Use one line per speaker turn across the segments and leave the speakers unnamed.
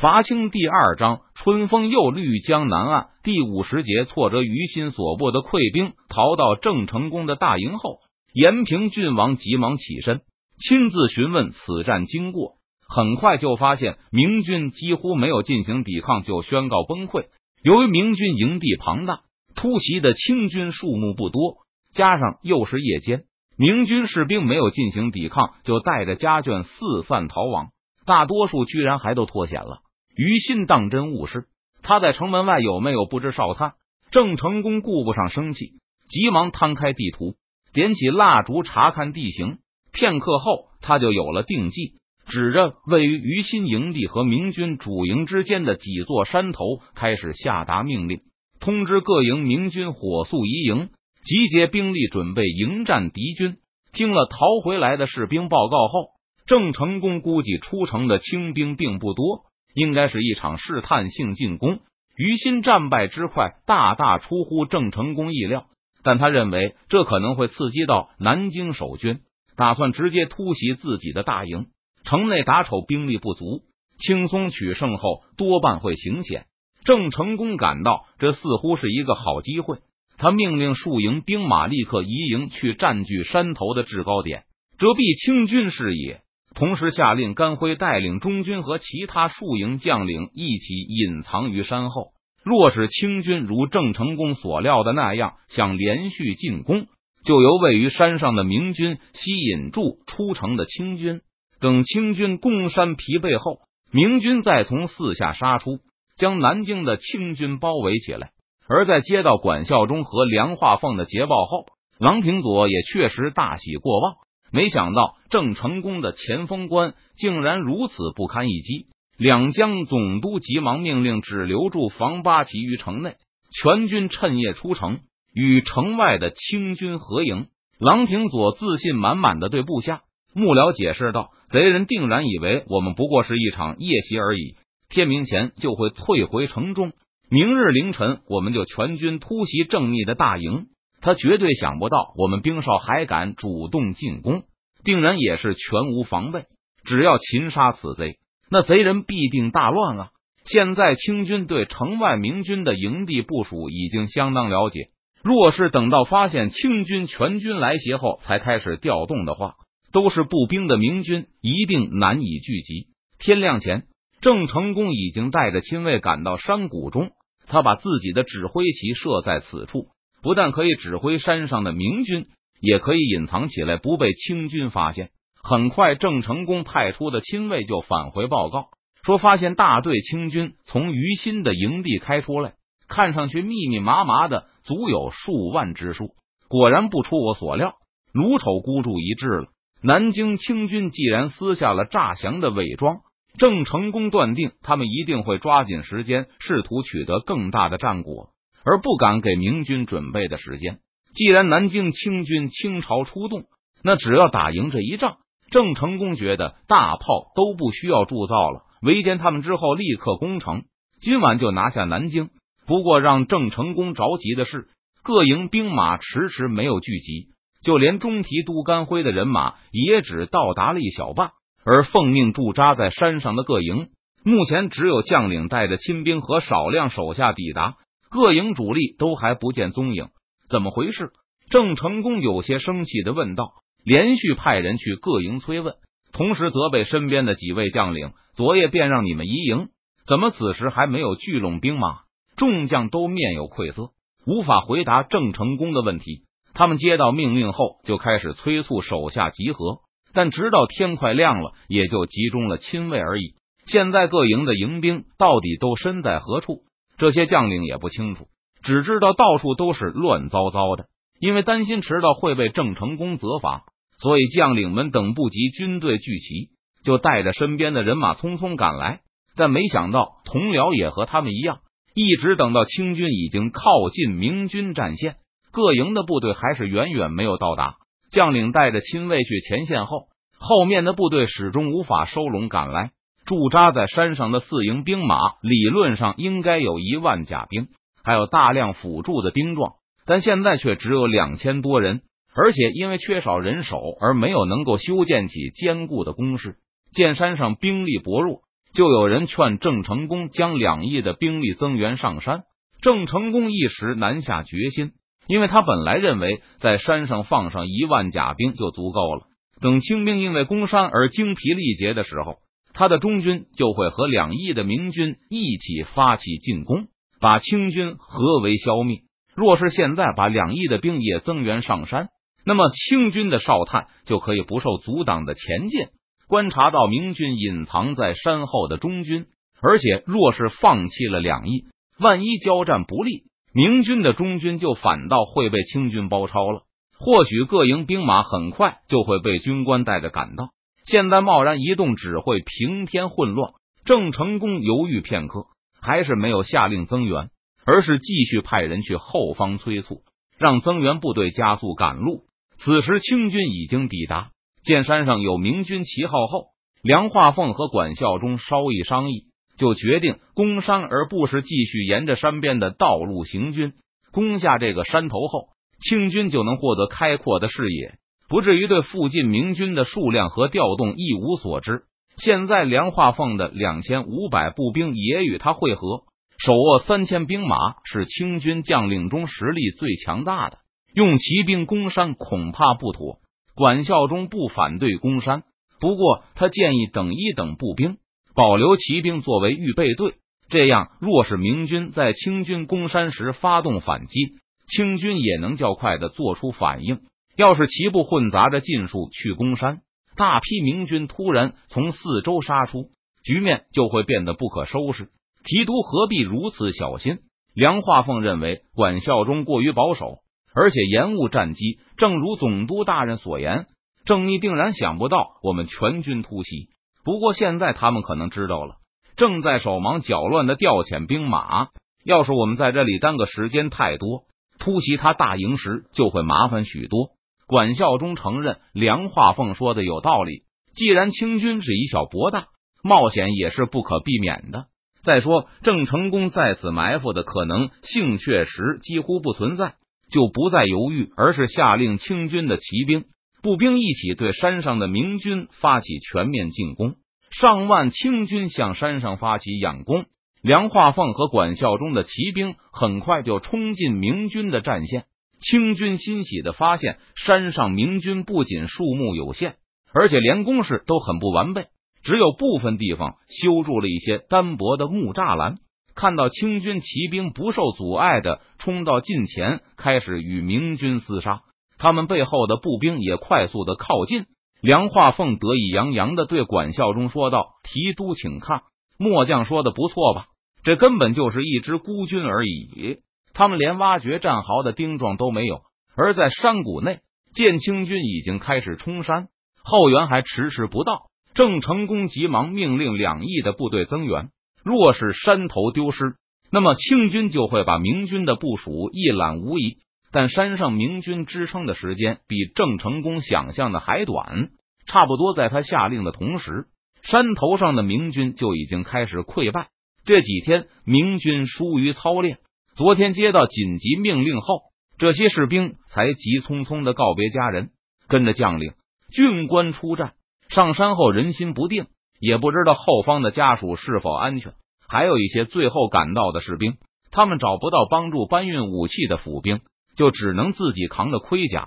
伐清第二章，春风又绿江南岸第五十节，挫折于心所部的溃兵逃到郑成功的大营后，延平郡王急忙起身，亲自询问此战经过。很快就发现明军几乎没有进行抵抗就宣告崩溃。由于明军营地庞大，突袭的清军数目不多，加上又是夜间，明军士兵没有进行抵抗就带着家眷四散逃亡，大多数居然还都脱险了。于心当真误事，他在城门外有没有不知哨探？郑成功顾不上生气，急忙摊开地图，点起蜡烛查看地形。片刻后，他就有了定计，指着位于于心营地和明军主营之间的几座山头，开始下达命令，通知各营明军火速移营，集结兵力，准备迎战敌军。听了逃回来的士兵报告后，郑成功估计出城的清兵并不多。应该是一场试探性进攻，于心战败之快大大出乎郑成功意料，但他认为这可能会刺激到南京守军，打算直接突袭自己的大营。城内打丑兵力不足，轻松取胜后多半会行险。郑成功感到这似乎是一个好机会，他命令数营兵马立刻移营去占据山头的制高点，遮蔽清军视野。同时下令甘辉带领中军和其他数营将领一起隐藏于山后。若是清军如郑成功所料的那样想连续进攻，就由位于山上的明军吸引住出城的清军。等清军攻山疲惫后，明军再从四下杀出，将南京的清军包围起来。而在接到管孝忠和梁化凤的捷报后，郎廷佐也确实大喜过望。没想到郑成功的前锋官竟然如此不堪一击，两江总督急忙命令只留住房八旗于城内，全军趁夜出城与城外的清军合营。郎廷佐自信满满的对部下幕僚解释道：“贼人定然以为我们不过是一场夜袭而已，天明前就会退回城中。明日凌晨，我们就全军突袭郑密的大营。”他绝对想不到，我们兵少还敢主动进攻，定然也是全无防备。只要擒杀此贼，那贼人必定大乱啊！现在清军对城外明军的营地部署已经相当了解，若是等到发现清军全军来袭后才开始调动的话，都是步兵的明军一定难以聚集。天亮前，郑成功已经带着亲卫赶到山谷中，他把自己的指挥旗设在此处。不但可以指挥山上的明军，也可以隐藏起来，不被清军发现。很快，郑成功派出的亲卫就返回报告，说发现大队清军从于心的营地开出来，看上去密密麻麻的，足有数万之数。果然不出我所料，卢丑孤注一掷了。南京清军既然撕下了诈降的伪装，郑成功断定他们一定会抓紧时间，试图取得更大的战果。而不敢给明军准备的时间。既然南京清军倾巢出动，那只要打赢这一仗，郑成功觉得大炮都不需要铸造了，围歼他们之后立刻攻城，今晚就拿下南京。不过让郑成功着急的是，各营兵马迟迟没有聚集，就连中提督甘辉的人马也只到达了一小半。而奉命驻扎在山上的各营，目前只有将领带着亲兵和少量手下抵达。各营主力都还不见踪影，怎么回事？郑成功有些生气的问道，连续派人去各营催问，同时责备身边的几位将领：昨夜便让你们移营，怎么此时还没有聚拢兵马？众将都面有愧色，无法回答郑成功的问题。他们接到命令后，就开始催促手下集合，但直到天快亮了，也就集中了亲卫而已。现在各营的营兵到底都身在何处？这些将领也不清楚，只知道到处都是乱糟糟的。因为担心迟到会被郑成功责罚，所以将领们等不及军队聚齐，就带着身边的人马匆匆赶来。但没想到同僚也和他们一样，一直等到清军已经靠近明军战线，各营的部队还是远远没有到达。将领带着亲卫去前线后，后面的部队始终无法收拢赶来。驻扎在山上的四营兵马，理论上应该有一万甲兵，还有大量辅助的兵壮，但现在却只有两千多人，而且因为缺少人手而没有能够修建起坚固的工事。见山上兵力薄弱，就有人劝郑成功将两翼的兵力增援上山。郑成功一时难下决心，因为他本来认为在山上放上一万甲兵就足够了。等清兵因为攻山而精疲力竭的时候，他的中军就会和两翼的明军一起发起进攻，把清军合围消灭。若是现在把两翼的兵也增援上山，那么清军的哨探就可以不受阻挡的前进，观察到明军隐藏在山后的中军。而且，若是放弃了两翼，万一交战不利，明军的中军就反倒会被清军包抄了。或许各营兵马很快就会被军官带着赶到。现在贸然移动，只会平添混乱。郑成功犹豫片刻，还是没有下令增援，而是继续派人去后方催促，让增援部队加速赶路。此时清军已经抵达，见山上有明军旗号后，梁化凤和管孝忠稍一商议，就决定攻山，而不是继续沿着山边的道路行军。攻下这个山头后，清军就能获得开阔的视野。不至于对附近明军的数量和调动一无所知。现在梁化凤的两千五百步兵也与他会合，手握三千兵马，是清军将领中实力最强大的。用骑兵攻山恐怕不妥。管孝忠不反对攻山，不过他建议等一等步兵，保留骑兵作为预备队。这样，若是明军在清军攻山时发动反击，清军也能较快的做出反应。要是齐部混杂着尽数去攻山，大批明军突然从四周杀出，局面就会变得不可收拾。提督何必如此小心？梁化凤认为管孝忠过于保守，而且延误战机。正如总督大人所言，郑义定然想不到我们全军突袭。不过现在他们可能知道了，正在手忙脚乱的调遣兵马。要是我们在这里耽搁时间太多，突袭他大营时就会麻烦许多。管孝忠承认梁化凤说的有道理。既然清军是以小博大，冒险也是不可避免的。再说郑成功在此埋伏的可能性确实几乎不存在，就不再犹豫，而是下令清军的骑兵、步兵一起对山上的明军发起全面进攻。上万清军向山上发起仰攻，梁化凤和管孝忠的骑兵很快就冲进明军的战线。清军欣喜的发现，山上明军不仅数目有限，而且连工事都很不完备，只有部分地方修筑了一些单薄的木栅栏。看到清军骑兵不受阻碍的冲到近前，开始与明军厮杀，他们背后的步兵也快速的靠近。梁化凤得意洋洋的对管孝忠说道：“提督，请看，末将说的不错吧？这根本就是一支孤军而已。”他们连挖掘战壕的丁状都没有，而在山谷内，见清军已经开始冲山，后援还迟迟不到。郑成功急忙命令两翼的部队增援。若是山头丢失，那么清军就会把明军的部署一览无遗。但山上明军支撑的时间比郑成功想象的还短，差不多在他下令的同时，山头上的明军就已经开始溃败。这几天，明军疏于操练。昨天接到紧急命令后，这些士兵才急匆匆的告别家人，跟着将领、军官出战。上山后人心不定，也不知道后方的家属是否安全。还有一些最后赶到的士兵，他们找不到帮助搬运武器的府兵，就只能自己扛着盔甲、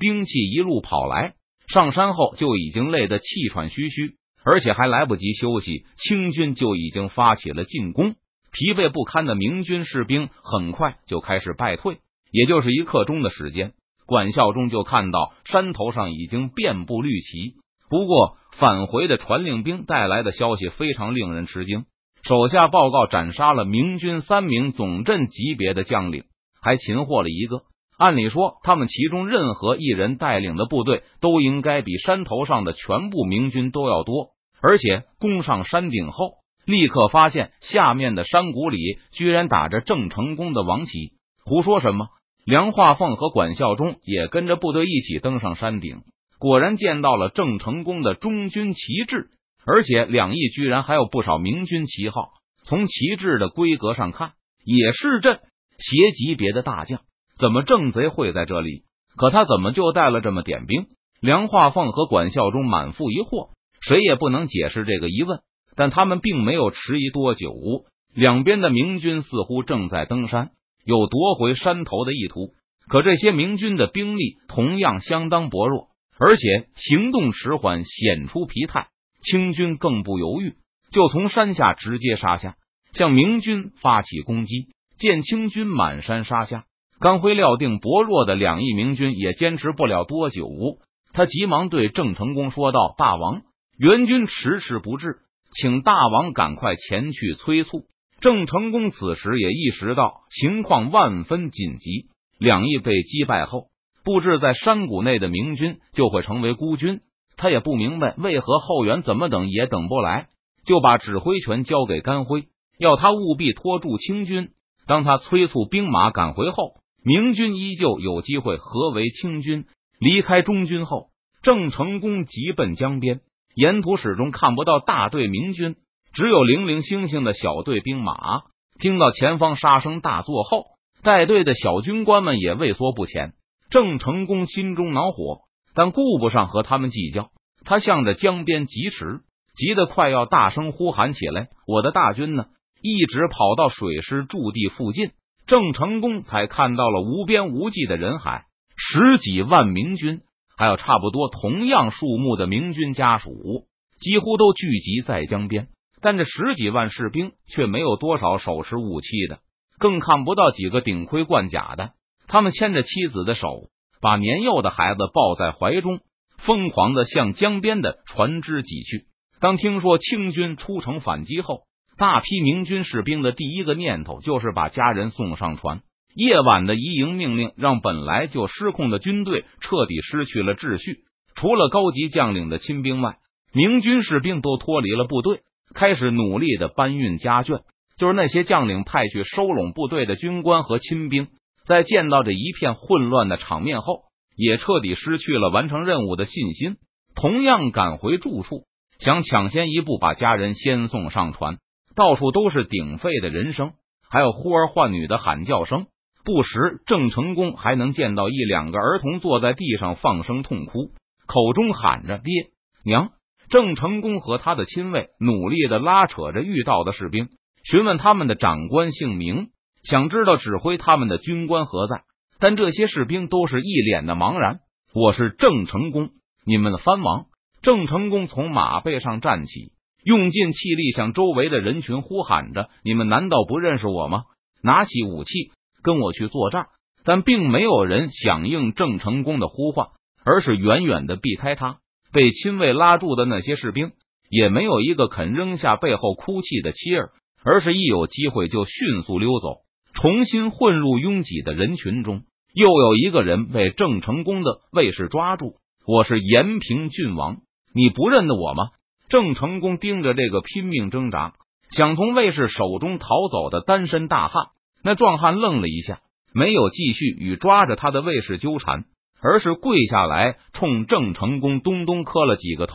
兵器一路跑来。上山后就已经累得气喘吁吁，而且还来不及休息，清军就已经发起了进攻。疲惫不堪的明军士兵很快就开始败退，也就是一刻钟的时间，管孝忠就看到山头上已经遍布绿旗。不过，返回的传令兵带来的消息非常令人吃惊，手下报告斩杀了明军三名总镇级别的将领，还擒获了一个。按理说，他们其中任何一人带领的部队都应该比山头上的全部明军都要多，而且攻上山顶后。立刻发现下面的山谷里居然打着郑成功的王旗，胡说什么？梁化凤和管孝忠也跟着部队一起登上山顶，果然见到了郑成功的中军旗帜，而且两翼居然还有不少明军旗号。从旗帜的规格上看，也是镇协级别的大将。怎么郑贼会在这里？可他怎么就带了这么点兵？梁化凤和管孝忠满腹疑惑，谁也不能解释这个疑问。但他们并没有迟疑多久。两边的明军似乎正在登山，有夺回山头的意图。可这些明军的兵力同样相当薄弱，而且行动迟缓，显出疲态。清军更不犹豫，就从山下直接杀下，向明军发起攻击。见清军满山杀下，甘辉料定薄弱的两翼明军也坚持不了多久。他急忙对郑成功说道：“大王，援军迟迟不至，请大王赶快前去催促。”郑成功此时也意识到情况万分紧急，两翼被击败后，布置在山谷内的明军就会成为孤军。他也不明白为何后援怎么等也等不来，就把指挥权交给甘辉，要他务必拖住清军。当他催促兵马赶回后，明军依旧有机会合围清军。离开中军后，郑成功急奔江边，沿途始终看不到大队明军。只有零零星星的小队兵马，听到前方杀声大作后，带队的小军官们也畏缩不前。郑成功心中恼火，但顾不上和他们计较。他向着江边疾驰，急得快要大声呼喊起来：“我的大军呢？”一直跑到水师驻地附近，郑成功才看到了无边无际的人海，十几万明军，还有差不多同样数目的明军家属，几乎都聚集在江边。但这十几万士兵却没有多少手持武器的，更看不到几个顶盔贯甲的。他们牵着妻子的手，把年幼的孩子抱在怀中，疯狂的向江边的船只挤去。当听说清军出城反击后，大批明军士兵的第一个念头就是把家人送上船。夜晚的移营命令让本来就失控的军队彻底失去了秩序。除了高级将领的亲兵外，明军士兵都脱离了部队。开始努力的搬运家眷，就是那些将领派去收拢部队的军官和亲兵，在见到这一片混乱的场面后，也彻底失去了完成任务的信心，同样赶回住处，想抢先一步把家人先送上船。到处都是鼎沸的人声，还有呼儿唤女的喊叫声，不时郑成功还能见到一两个儿童坐在地上放声痛哭，口中喊着爹娘。郑成功和他的亲卫努力的拉扯着遇到的士兵，询问他们的长官姓名，想知道指挥他们的军官何在。但这些士兵都是一脸的茫然。我是郑成功，你们的藩王。郑成功从马背上站起，用尽气力向周围的人群呼喊着：“你们难道不认识我吗？拿起武器，跟我去作战！”但并没有人响应郑成功的呼唤，而是远远的避开他。被亲卫拉住的那些士兵，也没有一个肯扔下背后哭泣的妻儿，而是一有机会就迅速溜走，重新混入拥挤的人群中。又有一个人被郑成功的卫士抓住。我是延平郡王，你不认得我吗？郑成功盯着这个拼命挣扎、想从卫士手中逃走的单身大汉。那壮汉愣了一下，没有继续与抓着他的卫士纠缠。而是跪下来，冲郑成功咚咚磕了几个头，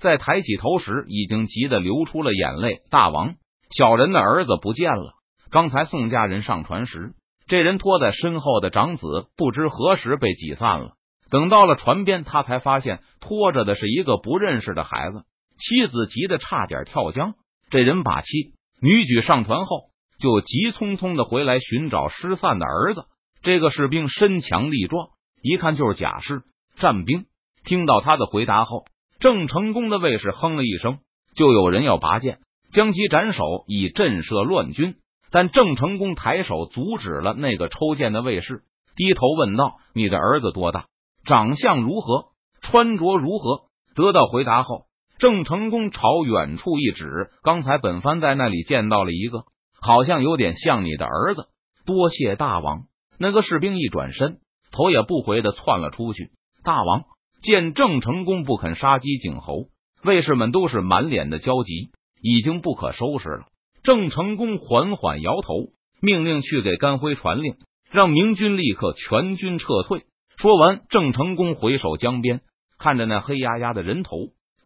在抬起头时，已经急得流出了眼泪。大王，小人的儿子不见了。刚才宋家人上船时，这人拖在身后的长子不知何时被挤散了。等到了船边，他才发现拖着的是一个不认识的孩子。妻子急得差点跳江。这人把妻女举上船后，就急匆匆的回来寻找失散的儿子。这个士兵身强力壮。一看就是假士战兵。听到他的回答后，郑成功的卫士哼了一声，就有人要拔剑将其斩首，以震慑乱军。但郑成功抬手阻止了那个抽剑的卫士，低头问道：“你的儿子多大？长相如何？穿着如何？”得到回答后，郑成功朝远处一指：“刚才本番在那里见到了一个，好像有点像你的儿子。”多谢大王。那个士兵一转身。头也不回的窜了出去。大王见郑成功不肯杀鸡儆猴，卫士们都是满脸的焦急，已经不可收拾了。郑成功缓缓摇头，命令去给甘辉传令，让明军立刻全军撤退。说完，郑成功回首江边，看着那黑压压的人头，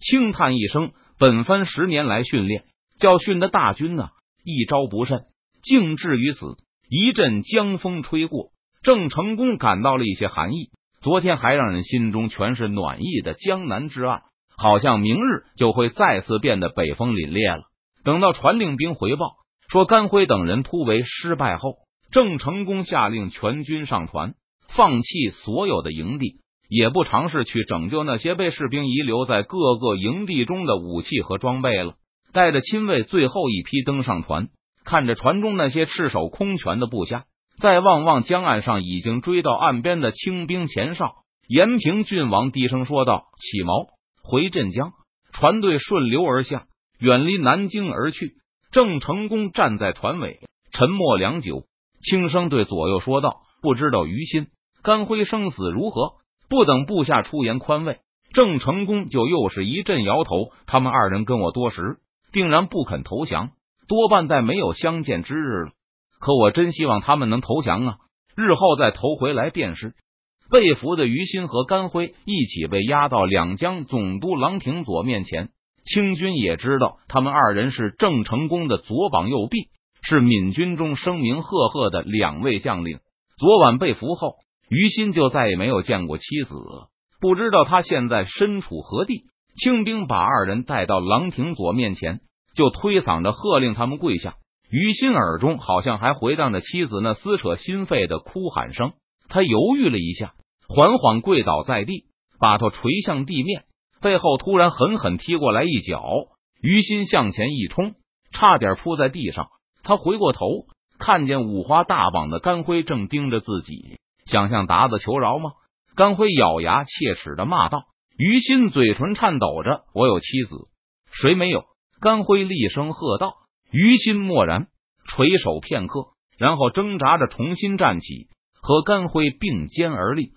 轻叹一声：“本番十年来训练教训的大军呢，一招不慎，竟至于此。”一阵江风吹过。郑成功感到了一些寒意。昨天还让人心中全是暖意的江南之岸，好像明日就会再次变得北风凛冽了。等到传令兵回报说甘辉等人突围失败后，郑成功下令全军上船，放弃所有的营地，也不尝试去拯救那些被士兵遗留在各个营地中的武器和装备了。带着亲卫最后一批登上船，看着船中那些赤手空拳的部下，再望望江岸上已经追到岸边的清兵前哨，延平郡王低声说道：“起锚，回镇江。”船队顺流而下，远离南京而去。郑成功站在船尾，沉默良久，轻声对左右说道：“不知道于心、甘辉生死如何？”不等部下出言宽慰，郑成功就又是一阵摇头。他们二人跟我多时。定然不肯投降，多半在没有相见之日了。可我真希望他们能投降啊！日后再投回来便是。被俘的于心和甘辉一起被押到两江总督郎廷佐面前，清军也知道他们二人是郑成功的左膀右臂，是闽军中声名赫赫的两位将领。昨晚被俘后，于心就再也没有见过妻子，不知道他现在身处何地。清兵把二人带到郎廷佐面前，就推搡着喝令他们跪下。于心耳中好像还回荡着妻子那撕扯心肺的哭喊声。他犹豫了一下，缓缓跪倒在地，把头垂向地面。背后突然狠狠踢过来一脚，于心向前一冲，差点扑在地上。他回过头，看见五花大绑的甘辉正盯着自己，想向达子求饶吗？甘辉咬牙切齿的骂道。于心嘴唇颤抖着：“我有妻子，谁没有？”甘辉厉声喝道。于心默然，垂手片刻，然后挣扎着重新站起，和甘辉并肩而立。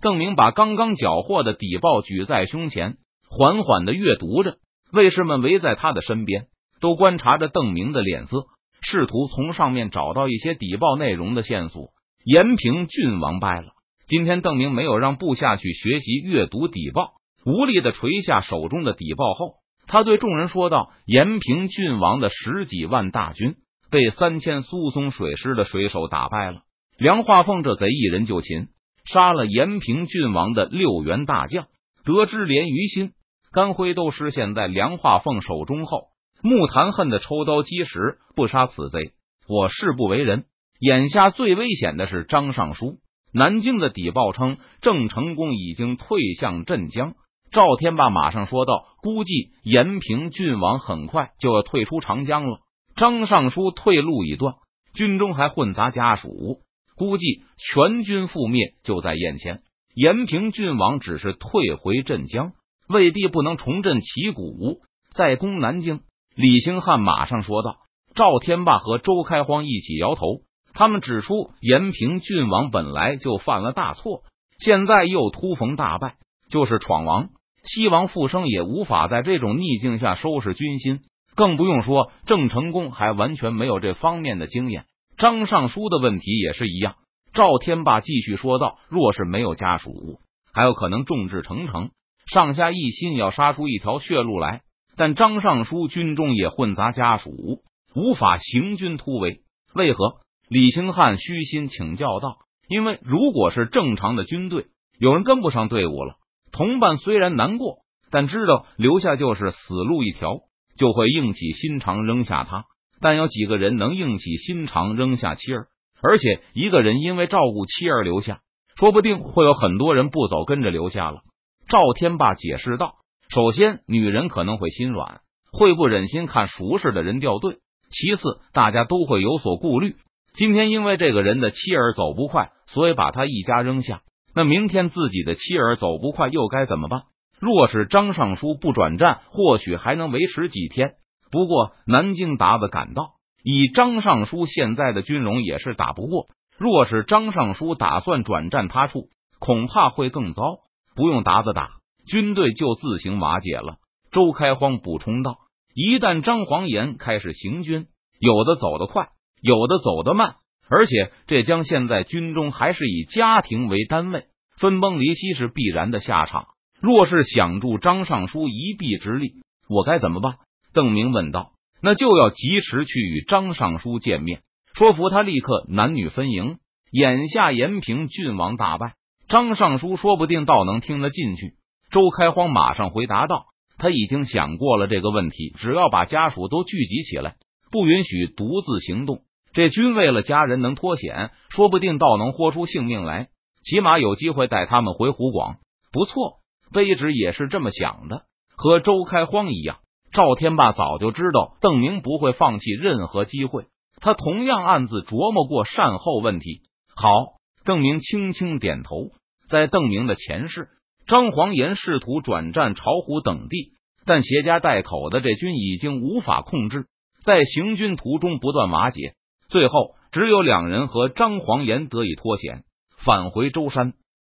邓明把刚刚缴获的底报举在胸前，缓缓的阅读着。卫士们围在他的身边，都观察着邓明的脸色，试图从上面找到一些底报内容的线索。延平郡王败了。今天邓明没有让部下去学习阅读底报。无力的垂下手中的底报后，他对众人说道：“延平郡王的十几万大军被三千苏松水师的水手打败了。梁化凤这贼一人就擒，杀了延平郡王的六员大将。得知连于心、甘辉都失陷在梁化凤手中后，木坛恨的抽刀击石，不杀此贼，我誓不为人。眼下最危险的是张尚书。南京的底报称，郑成功已经退向镇江。”赵天霸马上说道：“估计延平郡王很快就要退出长江了。张尚书退路已断，军中还混杂家属，估计全军覆灭就在眼前。延平郡王只是退回镇江，未必不能重振旗鼓，再攻南京。”李兴汉马上说道。赵天霸和周开荒一起摇头，他们指出延平郡王本来就犯了大错，现在又突逢大败，就是闯王。西王复生也无法在这种逆境下收拾军心，更不用说郑成功还完全没有这方面的经验。张尚书的问题也是一样。赵天霸继续说道：“若是没有家属，还有可能众志成城，上下一心要杀出一条血路来。但张尚书军中也混杂家属，无法行军突围。为何？”李兴汉虚心请教道：“因为如果是正常的军队，有人跟不上队伍了。”同伴虽然难过，但知道留下就是死路一条，就会硬起心肠扔下他。但有几个人能硬起心肠扔下妻儿？而且一个人因为照顾妻儿留下，说不定会有很多人不走跟着留下了。赵天霸解释道：“首先，女人可能会心软，会不忍心看熟识的人掉队；其次，大家都会有所顾虑。今天因为这个人的妻儿走不快，所以把他一家扔下。”那明天自己的妻儿走不快，又该怎么办？若是张尚书不转战，或许还能维持几天。不过南京达子赶到，以张尚书现在的军容，也是打不过。若是张尚书打算转战他处，恐怕会更糟。不用达子打，军队就自行瓦解了。周开荒补充道：“一旦张黄岩开始行军，有的走得快，有的走得慢。”而且这将现在军中还是以家庭为单位，分崩离析是必然的下场。若是想助张尚书一臂之力，我该怎么办？邓明问道。那就要及时去与张尚书见面，说服他立刻男女分营。眼下延平郡王大败，张尚书说不定倒能听得进去。周开荒马上回答道：“他已经想过了这个问题，只要把家属都聚集起来，不允许独自行动，这军为了家人能脱险，说不定倒能豁出性命来，起码有机会带他们回湖广。不错，卑职也是这么想的。和周开荒一样，赵天霸早就知道邓明不会放弃任何机会，他同样暗自琢磨过善后问题。好，邓明轻轻点头。在邓明的前世，张黄岩试图转战巢湖等地，但携家带口的这军已经无法控制，在行军途中不断瓦解，最后只有两人和张黄岩得以脱险，返回舟山。